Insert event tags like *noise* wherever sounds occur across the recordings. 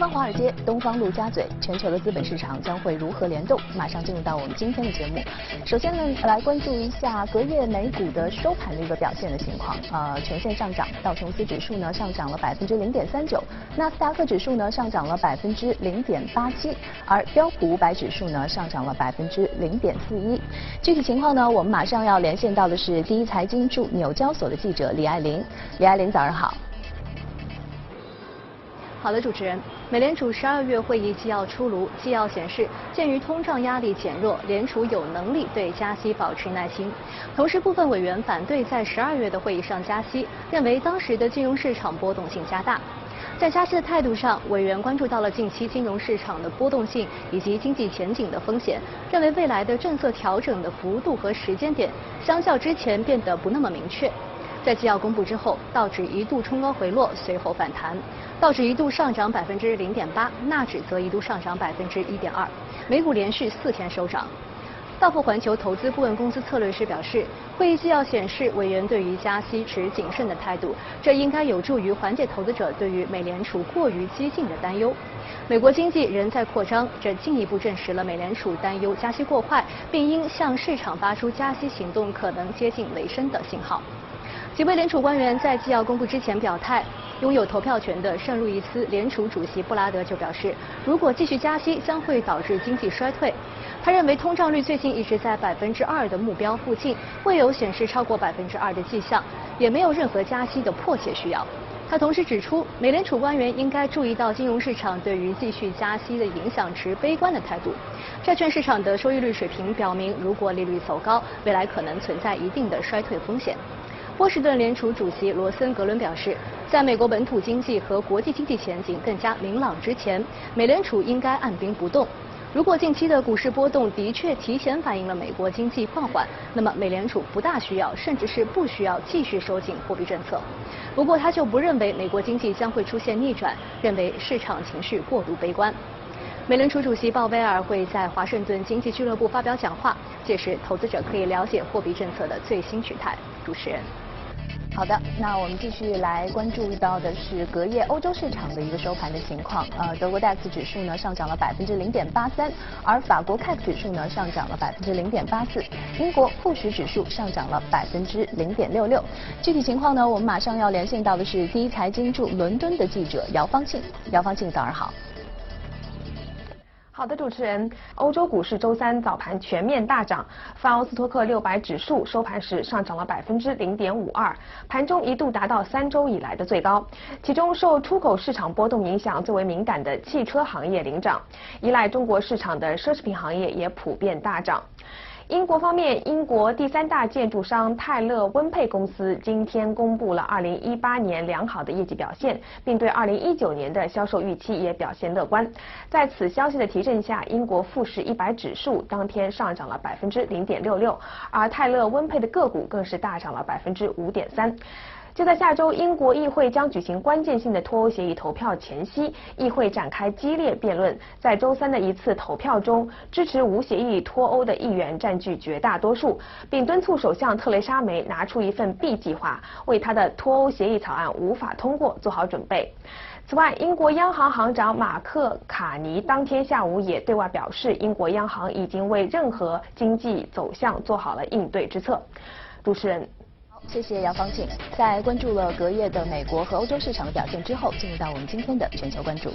方华尔街，东方陆家嘴，全球的资本市场将会如何联动？马上进入到我们今天的节目。首先呢，来关注一下隔夜美股的收盘的一个表现的情况。呃，全线上涨，道琼斯指数呢上涨了百分之零点三九，纳斯达克指数呢上涨了百分之零点八七，而标普五百指数呢上涨了百分之零点四一。具体情况呢，我们马上要连线到的是第一财经驻纽交所的记者李爱玲。李爱玲，早上好。好的，主持人，美联储十二月会议纪要出炉，纪要显示，鉴于通胀压力减弱，联储有能力对加息保持耐心。同时，部分委员反对在十二月的会议上加息，认为当时的金融市场波动性加大。在加息的态度上，委员关注到了近期金融市场的波动性以及经济前景的风险，认为未来的政策调整的幅度和时间点，相较之前变得不那么明确。在纪要公布之后，道指一度冲高回落，随后反弹，道指一度上涨百分之零点八，纳指则一度上涨百分之一点二，美股连续四天收涨。道富环球投资顾问公司策略师表示，会议纪要显示委员对于加息持谨慎的态度，这应该有助于缓解投资者对于美联储过于激进的担忧。美国经济仍在扩张，这进一步证实了美联储担忧加息过快，并应向市场发出加息行动可能接近尾声的信号。几位联储官员在纪要公布之前表态，拥有投票权的圣路易斯联储主席布拉德就表示，如果继续加息将会导致经济衰退。他认为通胀率最近一直在百分之二的目标附近，未有显示超过百分之二的迹象，也没有任何加息的迫切需要。他同时指出，美联储官员应该注意到金融市场对于继续加息的影响持悲观的态度。债券市场的收益率水平表明，如果利率走高，未来可能存在一定的衰退风险。波士顿联储主席罗森格伦表示，在美国本土经济和国际经济前景更加明朗之前，美联储应该按兵不动。如果近期的股市波动的确提前反映了美国经济放缓，那么美联储不大需要，甚至是不需要继续收紧货币政策。不过，他就不认为美国经济将会出现逆转，认为市场情绪过度悲观。美联储主席鲍威尔会在华盛顿经济俱乐部发表讲话，届时投资者可以了解货币政策的最新取态。主持人。好的，那我们继续来关注到的是隔夜欧洲市场的一个收盘的情况。呃，德国 DAX 指数呢上涨了百分之零点八三，而法国 CAC 指数呢上涨了百分之零点八四，英国富时指数上涨了百分之零点六六。具体情况呢，我们马上要连线到的是第一财经驻伦敦的记者姚方庆。姚方庆，早上好。好的，主持人，欧洲股市周三早盘全面大涨，泛欧斯托克六百指数收盘时上涨了百分之零点五二，盘中一度达到三周以来的最高。其中受出口市场波动影响最为敏感的汽车行业领涨，依赖中国市场的奢侈品行业也普遍大涨。英国方面，英国第三大建筑商泰勒温佩公司今天公布了2018年良好的业绩表现，并对2019年的销售预期也表现乐观。在此消息的提振下，英国富时一百指数当天上涨了百分之零点六六，而泰勒温佩的个股更是大涨了百分之五点三。就在下周，英国议会将举行关键性的脱欧协议投票前夕，议会展开激烈辩论。在周三的一次投票中，支持无协议脱欧的议员占据绝大多数，并敦促首相特蕾莎梅拿出一份 B 计划，为他的脱欧协议草案无法通过做好准备。此外，英国央行行长马克卡尼当天下午也对外表示，英国央行已经为任何经济走向做好了应对之策。主持人。谢谢杨方庆。在关注了隔夜的美国和欧洲市场的表现之后，进入到我们今天的全球关注。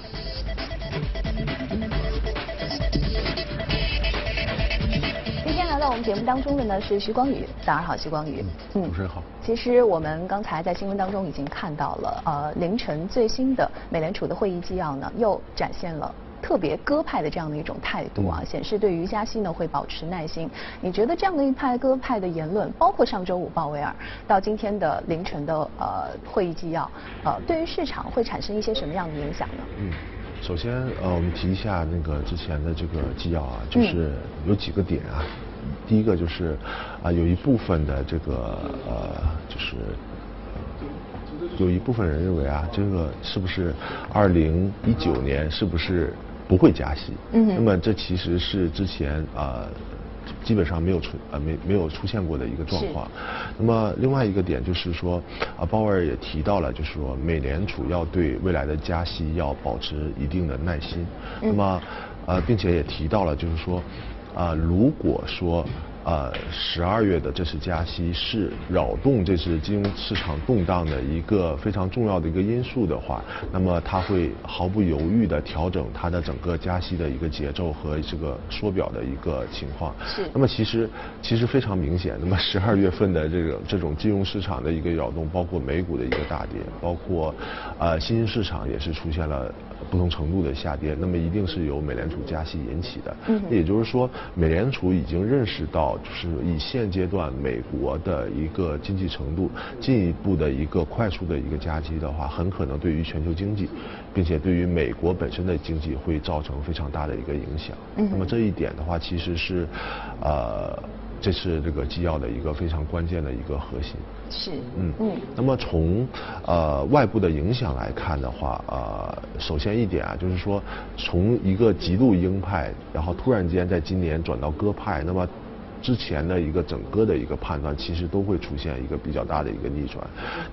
今天来到我们节目当中的呢是徐光宇，早上好，徐光宇。嗯，主持人好。其实我们刚才在新闻当中已经看到了，呃，凌晨最新的美联储的会议纪要呢，又展现了。特别鸽派的这样的一种态度啊，显示对于加息呢会保持耐心。你觉得这样的一派鸽派的言论，包括上周五鲍威尔到今天的凌晨的呃会议纪要，呃，对于市场会产生一些什么样的影响呢？嗯，首先呃，我们提一下那个之前的这个纪要啊，就是有几个点啊。第一个就是啊，有一部分的这个呃，就是有一部分人认为啊，这个是不是二零一九年是不是？不会加息，嗯，那么这其实是之前呃基本上没有出呃没没有出现过的一个状况。那么另外一个点就是说，啊鲍威尔也提到了，就是说美联储要对未来的加息要保持一定的耐心。那么呃并且也提到了，就是说啊如果说。呃，十二月的这次加息是扰动这次金融市场动荡的一个非常重要的一个因素的话，那么它会毫不犹豫的调整它的整个加息的一个节奏和这个缩表的一个情况。是。那么其实其实非常明显，那么十二月份的这个这种金融市场的一个扰动，包括美股的一个大跌，包括呃新兴市场也是出现了。不同程度的下跌，那么一定是由美联储加息引起的。嗯，也就是说，美联储已经认识到，就是以现阶段美国的一个经济程度，进一步的一个快速的一个加息的话，很可能对于全球经济，并且对于美国本身的经济会造成非常大的一个影响。嗯，那么这一点的话，其实是，呃。这是这个纪要的一个非常关键的一个核心。是。嗯嗯。那么从呃外部的影响来看的话，呃，首先一点啊，就是说从一个极度鹰派，然后突然间在今年转到鸽派，那么之前的一个整个的一个判断，其实都会出现一个比较大的一个逆转。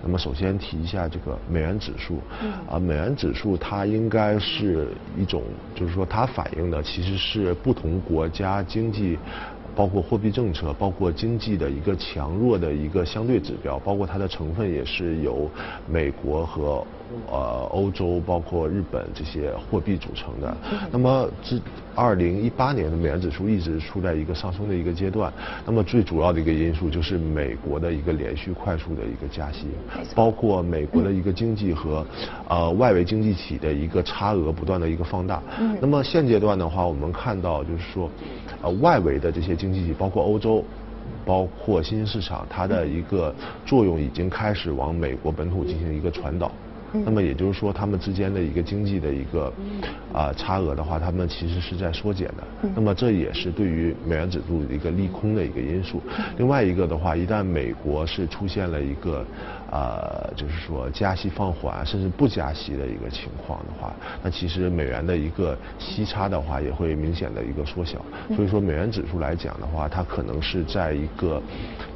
那么首先提一下这个美元指数。嗯。啊，美元指数它应该是一种，就是说它反映的其实是不同国家经济。包括货币政策，包括经济的一个强弱的一个相对指标，包括它的成分也是由美国和呃欧洲，包括日本这些货币组成的。那么自二零一八年的美元指数一直处在一个上升的一个阶段。那么最主要的一个因素就是美国的一个连续快速的一个加息，包括美国的一个经济和呃外围经济体的一个差额不断的一个放大。那么现阶段的话，我们看到就是说。呃，外围的这些经济体，包括欧洲，包括新兴市场，它的一个作用已经开始往美国本土进行一个传导。那么也就是说，他们之间的一个经济的一个啊差额的话，他们其实是在缩减的。那么这也是对于美元指数的一个利空的一个因素。另外一个的话，一旦美国是出现了一个。呃，就是说加息放缓，甚至不加息的一个情况的话，那其实美元的一个息差的话也会明显的一个缩小。所以说美元指数来讲的话，它可能是在一个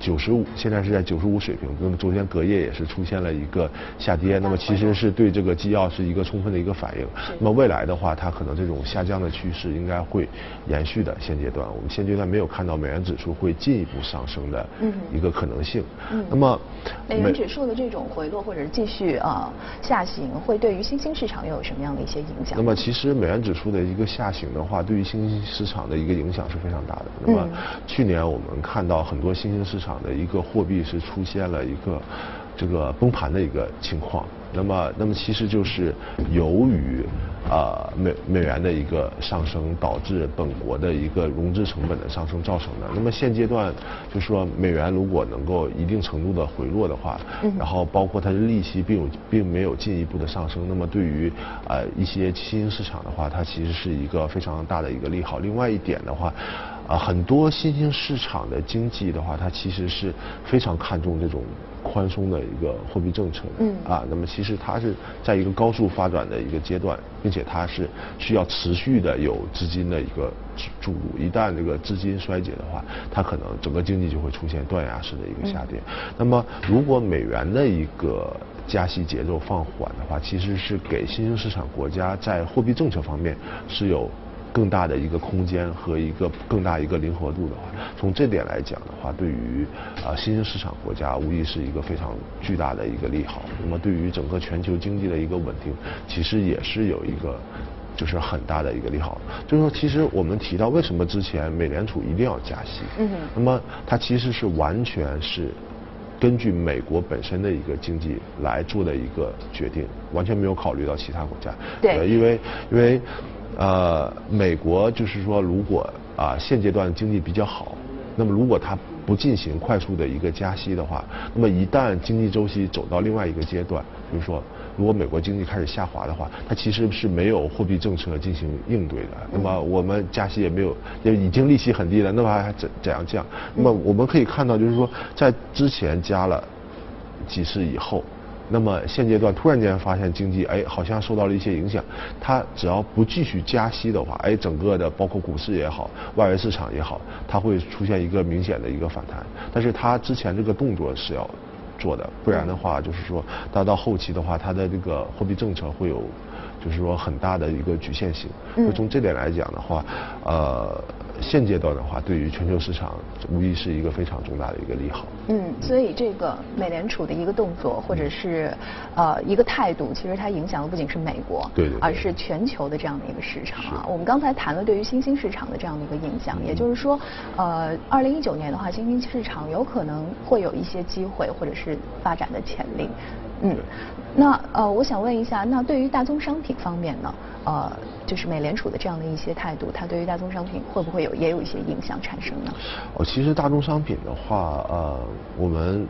九十五，现在是在九十五水平。那么昨天隔夜也是出现了一个下跌，那么其实是对这个纪要是一个充分的一个反应。那么未来的话，它可能这种下降的趋势应该会延续的。现阶段我们现阶段没有看到美元指数会进一步上升的一个可能性。那么美元指数。的这种回落或者是继续啊下行，会对于新兴市场又有什么样的一些影响？那么其实美元指数的一个下行的话，对于新兴市场的一个影响是非常大的。那么去年我们看到很多新兴市场的一个货币是出现了一个这个崩盘的一个情况。那么，那么其实就是由于啊美美元的一个上升，导致本国的一个融资成本的上升造成的。那么现阶段就说美元如果能够一定程度的回落的话，然后包括它的利息并有并没有进一步的上升，那么对于呃一些新兴市场的话，它其实是一个非常大的一个利好。另外一点的话。啊，很多新兴市场的经济的话，它其实是非常看重这种宽松的一个货币政策的。嗯。啊，那么其实它是在一个高速发展的一个阶段，并且它是需要持续的有资金的一个注入。一旦这个资金衰竭的话，它可能整个经济就会出现断崖式的一个下跌。那么，如果美元的一个加息节奏放缓的话，其实是给新兴市场国家在货币政策方面是有。更大的一个空间和一个更大一个灵活度的话，从这点来讲的话，对于啊新兴市场国家无疑是一个非常巨大的一个利好。那么对于整个全球经济的一个稳定，其实也是有一个就是很大的一个利好。就是说，其实我们提到为什么之前美联储一定要加息，嗯，那么它其实是完全是根据美国本身的一个经济来做的一个决定，完全没有考虑到其他国家。对，因为因为。呃，美国就是说，如果啊现阶段经济比较好，那么如果它不进行快速的一个加息的话，那么一旦经济周期走到另外一个阶段，比如说如果美国经济开始下滑的话，它其实是没有货币政策进行应对的。那么我们加息也没有，也已经利息很低了，那么还怎怎样降？那么我们可以看到，就是说在之前加了几次以后。那么现阶段突然间发现经济哎好像受到了一些影响，它只要不继续加息的话，哎整个的包括股市也好，外围市场也好，它会出现一个明显的一个反弹。但是它之前这个动作是要做的，不然的话就是说它到后期的话，它的这个货币政策会有就是说很大的一个局限性。嗯。从这点来讲的话，呃。现阶段的话，对于全球市场无疑是一个非常重大的一个利好。嗯，所以这个美联储的一个动作或者是呃一个态度，其实它影响的不仅是美国，对对，而是全球的这样的一个市场啊。我们刚才谈了对于新兴市场的这样的一个影响，也就是说，呃，二零一九年的话，新兴市场有可能会有一些机会或者是发展的潜力。嗯，那呃，我想问一下，那对于大宗商品方面呢？呃，就是美联储的这样的一些态度，它对于大宗商品会不会有也有一些影响产生呢？哦，其实大宗商品的话，呃，我们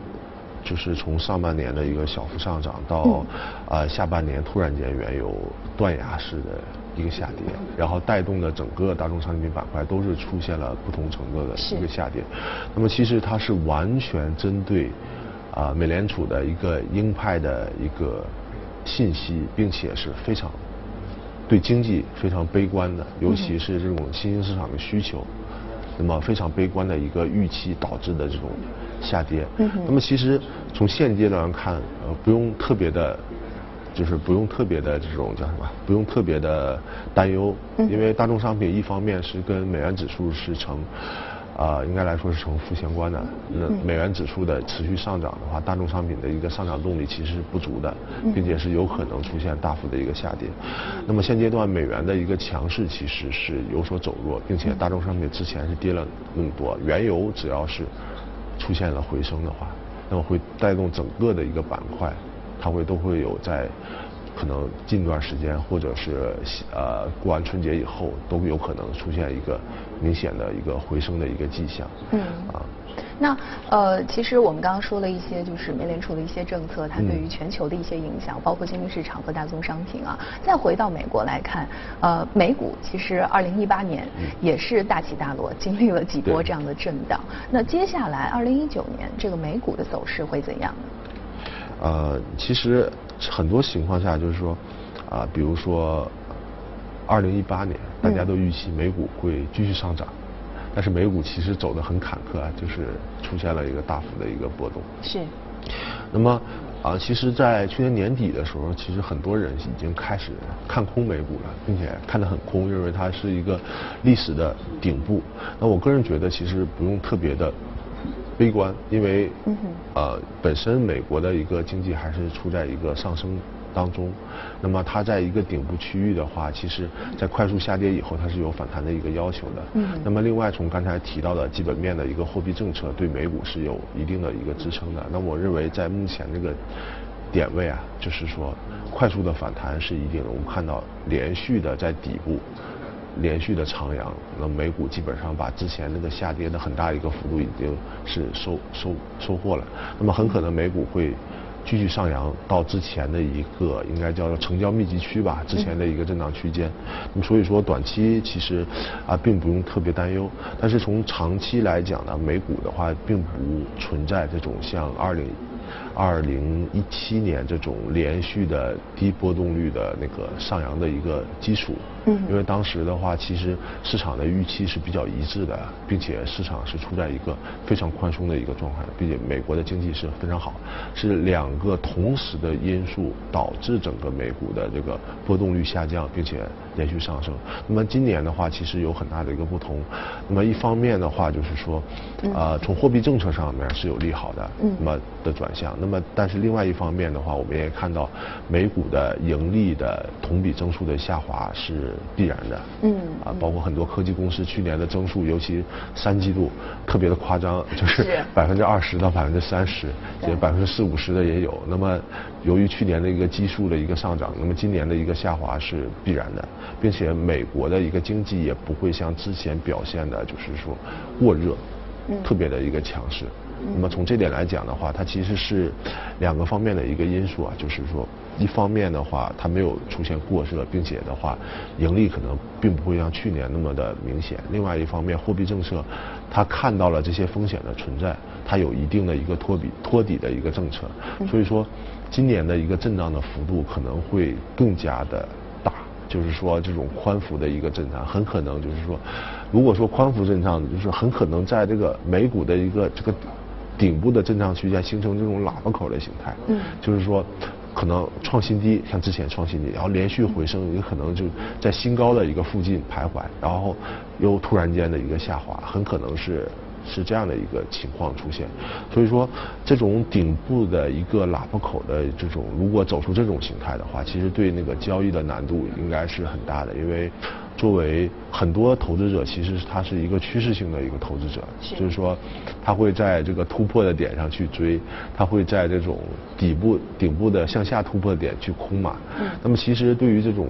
就是从上半年的一个小幅上涨到呃下半年突然间原油断崖式的一个下跌，然后带动的整个大宗商品板块都是出现了不同程度的一个下跌。那么其实它是完全针对啊美联储的一个鹰派的一个信息，并且是非常。对经济非常悲观的，尤其是这种新兴市场的需求，那么非常悲观的一个预期导致的这种下跌。那么其实从现阶段看，呃，不用特别的，就是不用特别的这种叫什么，不用特别的担忧，因为大众商品一方面是跟美元指数是成。啊，应该来说是呈负相关的。那美元指数的持续上涨的话，大众商品的一个上涨动力其实是不足的，并且是有可能出现大幅的一个下跌。那么现阶段美元的一个强势其实是有所走弱，并且大众商品之前是跌了那么多，原油只要是出现了回升的话，那么会带动整个的一个板块，它会都会有在。可能近段时间，或者是呃过完春节以后，都有可能出现一个明显的一个回升的一个迹象。嗯啊，那呃，其实我们刚刚说了一些，就是美联储的一些政策，它对于全球的一些影响，包括新兴市场和大宗商品啊。再回到美国来看，呃，美股其实二零一八年也是大起大落，经历了几波这样的震荡。那接下来二零一九年这个美股的走势会怎样呢？呃，其实。很多情况下就是说，啊，比如说，二零一八年大家都预期美股会继续上涨，但是美股其实走得很坎坷啊，就是出现了一个大幅的一个波动。是。那么啊，其实，在去年年底的时候，其实很多人已经开始看空美股了，并且看得很空，认为它是一个历史的顶部。那我个人觉得，其实不用特别的。悲观，因为呃，本身美国的一个经济还是处在一个上升当中，那么它在一个顶部区域的话，其实在快速下跌以后，它是有反弹的一个要求的。嗯。那么另外从刚才提到的基本面的一个货币政策，对美股是有一定的一个支撑的。那我认为在目前这个点位啊，就是说快速的反弹是一定的。我们看到连续的在底部。连续的长阳，那美股基本上把之前那个下跌的很大一个幅度已经是收收收获了。那么很可能美股会继续上扬到之前的一个应该叫做成交密集区吧，之前的一个震荡区间。那么所以说短期其实啊并不用特别担忧，但是从长期来讲呢，美股的话并不存在这种像二零。二零一七年这种连续的低波动率的那个上扬的一个基础，嗯，因为当时的话，其实市场的预期是比较一致的，并且市场是处在一个非常宽松的一个状态，并且美国的经济是非常好，是两个同时的因素导致整个美股的这个波动率下降，并且连续上升。那么今年的话，其实有很大的一个不同。那么一方面的话，就是说，呃，从货币政策上面是有利好的，那么的转向。那么，但是另外一方面的话，我们也看到美股的盈利的同比增速的下滑是必然的。嗯。啊，包括很多科技公司去年的增速，尤其三季度特别的夸张，就是百分之二十到百分之三十，也百分之四五十的也有。那么，由于去年的一个基数的一个上涨，那么今年的一个下滑是必然的，并且美国的一个经济也不会像之前表现的，就是说过热。特别的一个强势。那么从这点来讲的话，它其实是两个方面的一个因素啊，就是说，一方面的话，它没有出现过热，并且的话，盈利可能并不会像去年那么的明显。另外一方面，货币政策，它看到了这些风险的存在，它有一定的一个托底托底的一个政策，所以说，今年的一个震荡的幅度可能会更加的大，就是说这种宽幅的一个震荡，很可能就是说，如果说宽幅震荡，就是很可能在这个美股的一个这个。顶部的震荡区间形成这种喇叭口的形态，嗯，就是说，可能创新低，像之前创新低，然后连续回升，也可能就在新高的一个附近徘徊，然后又突然间的一个下滑，很可能是是这样的一个情况出现。所以说，这种顶部的一个喇叭口的这种，如果走出这种形态的话，其实对那个交易的难度应该是很大的，因为。作为很多投资者，其实他是一个趋势性的一个投资者，就是说，他会在这个突破的点上去追，他会在这种底部、顶部的向下突破点去空买。那么，其实对于这种。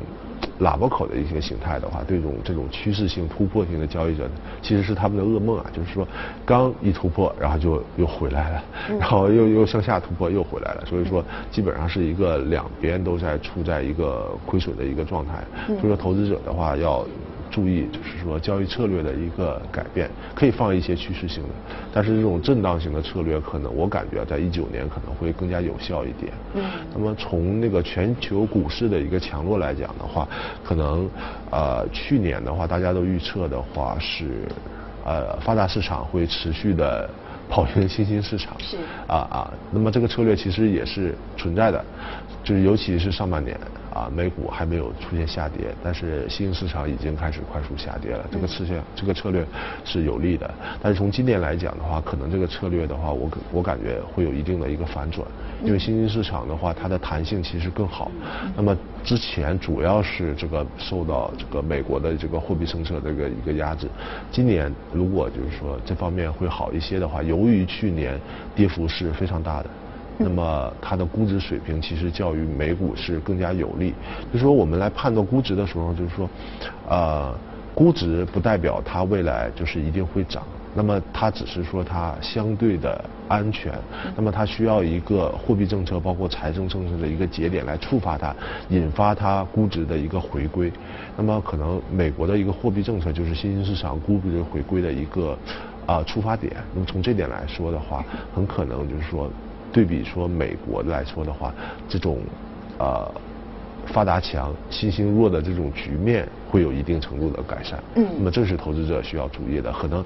喇叭口的一些形态的话，这种这种趋势性突破性的交易者，其实是他们的噩梦啊。就是说，刚一突破，然后就又回来了，然后又又向下突破，又回来了。所以说，基本上是一个两边都在处在一个亏损的一个状态。所以说，投资者的话要。注意，就是说交易策略的一个改变，可以放一些趋势性的，但是这种震荡型的策略，可能我感觉在一九年可能会更加有效一点。嗯。那么从那个全球股市的一个强弱来讲的话，可能呃去年的话，大家都预测的话是呃发达市场会持续的跑赢新兴市场。是。啊啊，那么这个策略其实也是存在的，就是尤其是上半年。啊，美股还没有出现下跌，但是新兴市场已经开始快速下跌了。这个策略，这个策略是有利的。但是从今年来讲的话，可能这个策略的话，我我感觉会有一定的一个反转，因为新兴市场的话，它的弹性其实更好。那么之前主要是这个受到这个美国的这个货币政策这个一个压制。今年如果就是说这方面会好一些的话，由于去年跌幅是非常大的。那么它的估值水平其实较于美股是更加有利。就是说我们来判断估值的时候，就是说，呃，估值不代表它未来就是一定会涨。那么它只是说它相对的安全。那么它需要一个货币政策包括财政政策的一个节点来触发它，引发它估值的一个回归。那么可能美国的一个货币政策就是新兴市场估值回归的一个啊出发点。那么从这点来说的话，很可能就是说。对比说美国来说的话，这种呃发达强、新兴弱的这种局面会有一定程度的改善。嗯，那么这是投资者需要注意的，可能。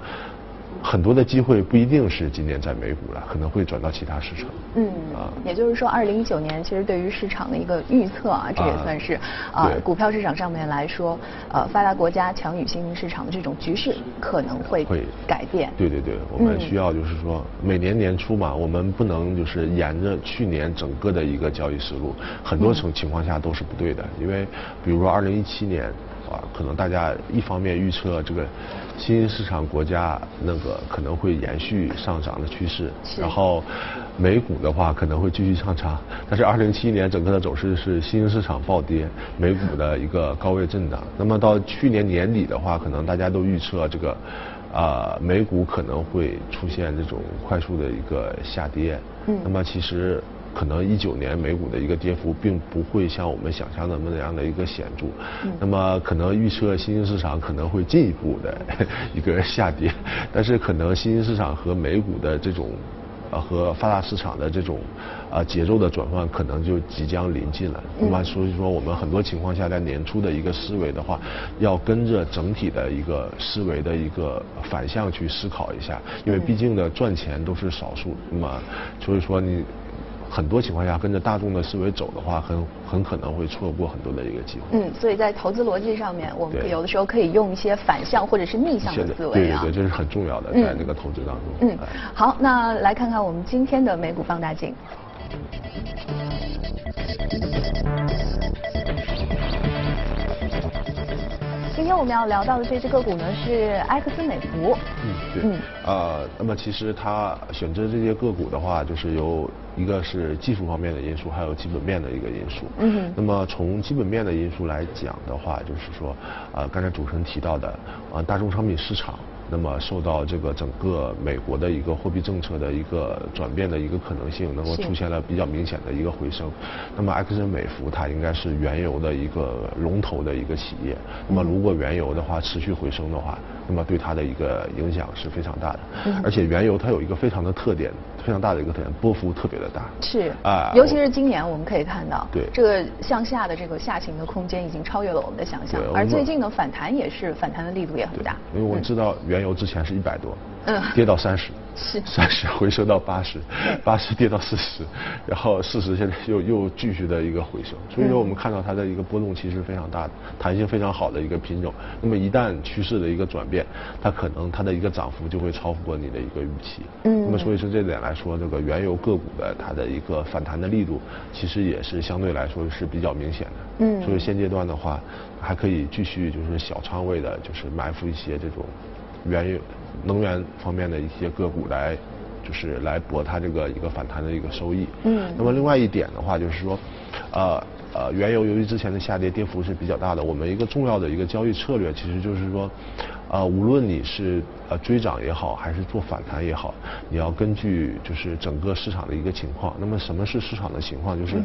很多的机会不一定是今年在美股了，可能会转到其他市场。嗯，啊，也就是说，二零一九年其实对于市场的一个预测啊，这也算是啊，股票市场上面来说，呃，发达国家强于新兴市场的这种局势可能会会改变。对对对，我们需要就是说，每年年初嘛，我们不能就是沿着去年整个的一个交易思路，很多种情况下都是不对的，因为比如说二零一七年。啊，可能大家一方面预测这个新兴市场国家那个可能会延续上涨的趋势，然后美股的话可能会继续上涨，但是二零七一年整个的走势是新兴市场暴跌，美股的一个高位震荡。那么到去年年底的话，可能大家都预测这个啊美股可能会出现这种快速的一个下跌。嗯，那么其实。可能一九年美股的一个跌幅并不会像我们想象的那样的一个显著，那么可能预测新兴市场可能会进一步的 *laughs* 一个下跌，但是可能新兴市场和美股的这种呃和发达市场的这种啊节奏的转换可能就即将临近了。那么所以说我们很多情况下在年初的一个思维的话，要跟着整体的一个思维的一个反向去思考一下，因为毕竟的赚钱都是少数，那么所以说你。很多情况下，跟着大众的思维走的话，很很可能会错过很多的一个机会。嗯，所以在投资逻辑上面，我们有的时候可以用一些反向或者是逆向的思维啊。对对对，这是很重要的，在那个投资当中。嗯，好，那来看看我们今天的美股放大镜。今天我们要聊到的这只个股呢是埃克斯美孚。嗯，对。嗯，呃，那么其实它选择这些个股的话，就是有一个是技术方面的因素，还有基本面的一个因素。嗯。那么从基本面的因素来讲的话，就是说，呃，刚才主持人提到的，呃，大宗商品市场。那么受到这个整个美国的一个货币政策的一个转变的一个可能性，能够出现了比较明显的一个回升。那么埃克森美孚它应该是原油的一个龙头的一个企业。那么如果原油的话持续回升的话，那么对它的一个影响是非常大的。而且原油它有一个非常的特点，非常大的一个特点，波幅特别的大。是啊，尤其是今年我们可以看到，对这个向下的这个下行的空间已经超越了我们的想象。而最近呢，反弹也是反弹的力度也很大。因为我知道原油之前是一百多，嗯，跌到三十。是 *laughs* 三十回升到八十，八十跌到四十，然后四十现在又又继续的一个回升，所以说我们看到它的一个波动其实非常大的，弹性非常好的一个品种。那么一旦趋势的一个转变，它可能它的一个涨幅就会超过你的一个预期。嗯。那么所以说这点来说，这个原油个股的它的一个反弹的力度，其实也是相对来说是比较明显的。嗯。所以现阶段的话，还可以继续就是小仓位的，就是埋伏一些这种原油。能源方面的一些个股来，就是来博它这个一个反弹的一个收益。嗯。那么另外一点的话，就是说，呃呃，原油由于之前的下跌跌幅是比较大的，我们一个重要的一个交易策略，其实就是说，呃，无论你是呃追涨也好，还是做反弹也好，你要根据就是整个市场的一个情况。那么什么是市场的情况？就是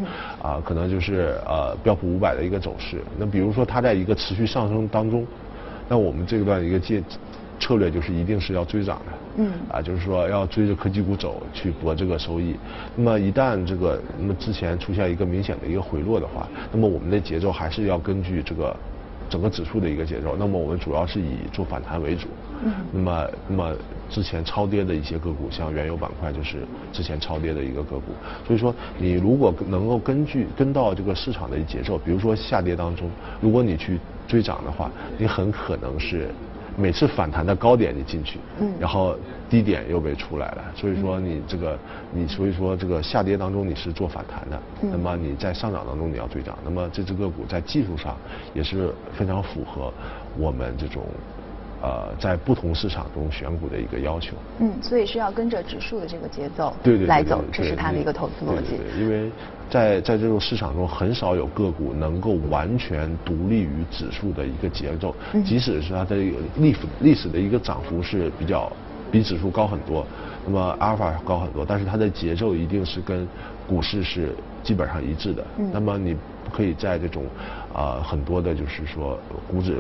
啊，可能就是呃标普五百的一个走势。那比如说它在一个持续上升当中，那我们这段一个借。策略就是一定是要追涨的，嗯，啊，就是说要追着科技股走去博这个收益。那么一旦这个那么之前出现一个明显的一个回落的话，那么我们的节奏还是要根据这个整个指数的一个节奏。那么我们主要是以做反弹为主。嗯。那么那么之前超跌的一些个股，像原油板块就是之前超跌的一个个股。所以说你如果能够根据跟到这个市场的节奏，比如说下跌当中，如果你去追涨的话，你很可能是。每次反弹的高点你进去，嗯，然后低点又被出来了，所以说你这个你所以说这个下跌当中你是做反弹的，那么你在上涨当中你要追涨，那么这只个股在技术上也是非常符合我们这种。呃，在不同市场中选股的一个要求。嗯，所以是要跟着指数的这个节奏对对来走，这是它的一个投资逻辑。对，因为在在这种市场中，很少有个股能够完全独立于指数的一个节奏。嗯。即使是它的历历史的一个涨幅是比较比指数高很多，那么阿尔法高很多，但是它的节奏一定是跟股市是基本上一致的。嗯。那么你不可以在这种啊很多的就是说股指。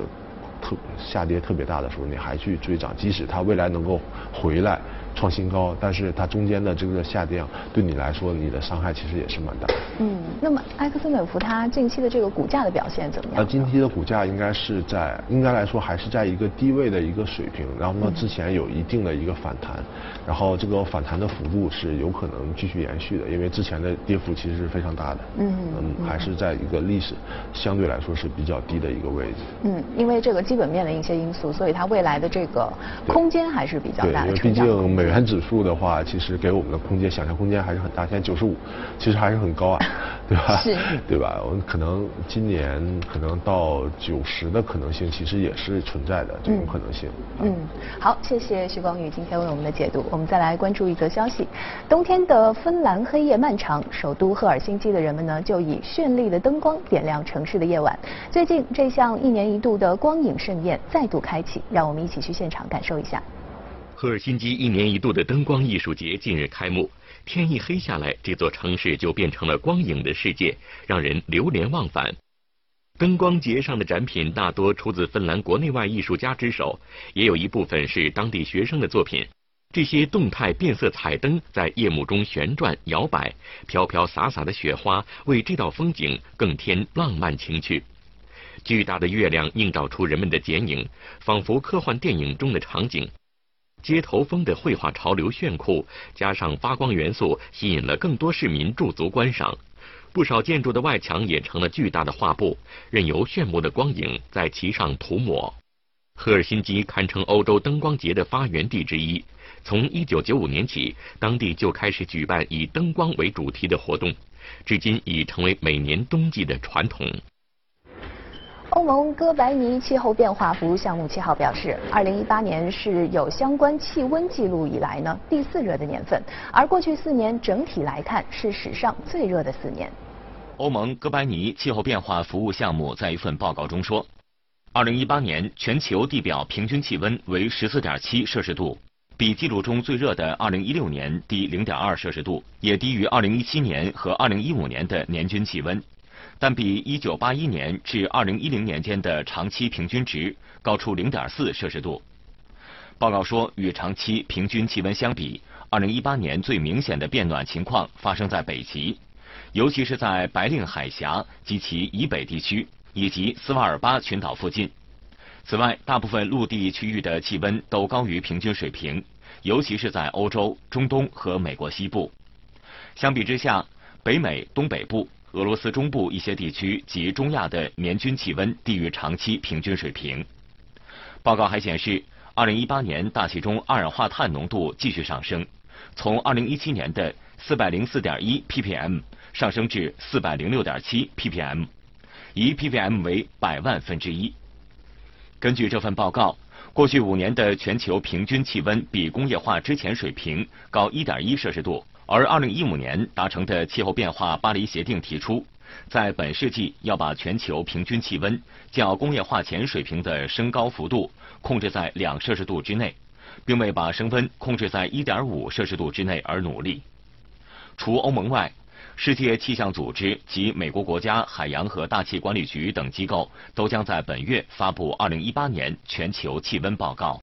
特下跌特别大的时候，你还去追涨，即使它未来能够回来。创新高，但是它中间的这个下跌，对你来说，你的伤害其实也是蛮大。嗯，那么埃克森美孚它近期的这个股价的表现怎么样？呃，近期的股价应该是在，应该来说还是在一个低位的一个水平，然后呢，之前有一定的一个反弹，然后这个反弹的幅度是有可能继续延续的，因为之前的跌幅其实是非常大的。嗯嗯，还是在一个历史相对来说是比较低的一个位置。嗯，因为这个基本面的一些因素，所以它未来的这个空间还是比较大的。对，因为毕竟美。美元指数的话，其实给我们的空间，想象空间还是很大。现在九十五，其实还是很高啊，*laughs* 对吧？是，对吧？我们可能今年可能到九十的可能性，其实也是存在的这种可能性。嗯，好，谢谢徐光宇今天为我们的解读。我们再来关注一则消息：冬天的芬兰黑夜漫长，首都赫尔辛基的人们呢，就以绚丽的灯光点亮城市的夜晚。最近，这项一年一度的光影盛宴再度开启，让我们一起去现场感受一下。赫尔辛基一年一度的灯光艺术节近日开幕，天一黑下来，这座城市就变成了光影的世界，让人流连忘返。灯光节上的展品大多出自芬兰国内外艺术家之手，也有一部分是当地学生的作品。这些动态变色彩灯在夜幕中旋转摇摆，飘飘洒洒的雪花为这道风景更添浪漫情趣。巨大的月亮映照出人们的剪影，仿佛科幻电影中的场景。街头风的绘画潮流炫酷，加上发光元素，吸引了更多市民驻足观赏。不少建筑的外墙也成了巨大的画布，任由炫目的光影在其上涂抹。赫尔辛基堪称欧洲灯光节的发源地之一。从1995年起，当地就开始举办以灯光为主题的活动，至今已成为每年冬季的传统。欧盟哥白尼气候变化服务项目七号表示，二零一八年是有相关气温记录以来呢第四热的年份，而过去四年整体来看是史上最热的四年。欧盟哥白尼气候变化服务项目在一份报告中说，二零一八年全球地表平均气温为十四点七摄氏度，比记录中最热的二零一六年低零点二摄氏度，也低于二零一七年和二零一五年的年均气温，但比一九八一年至二零一零年间的长期平均值高出零点四摄氏度。报告说，与长期平均气温相比，二零一八年最明显的变暖情况发生在北极，尤其是在白令海峡及其以北地区以及斯瓦尔巴群岛附近。此外，大部分陆地区域的气温都高于平均水平，尤其是在欧洲、中东和美国西部。相比之下，北美东北部、俄罗斯中部一些地区及中亚的年均气温低于长期平均水平。报告还显示。二零一八年大气中二氧化碳浓度继续上升，从二零一七年的四百零四点一 ppm 上升至四百零六点七 ppm，一 ppm 为百万分之一。根据这份报告，过去五年的全球平均气温比工业化之前水平高一点一摄氏度，而二零一五年达成的气候变化巴黎协定提出。在本世纪要把全球平均气温较工业化前水平的升高幅度控制在两摄氏度之内，并为把升温控制在一点五摄氏度之内而努力。除欧盟外，世界气象组织及美国国家海洋和大气管理局等机构都将在本月发布二零一八年全球气温报告。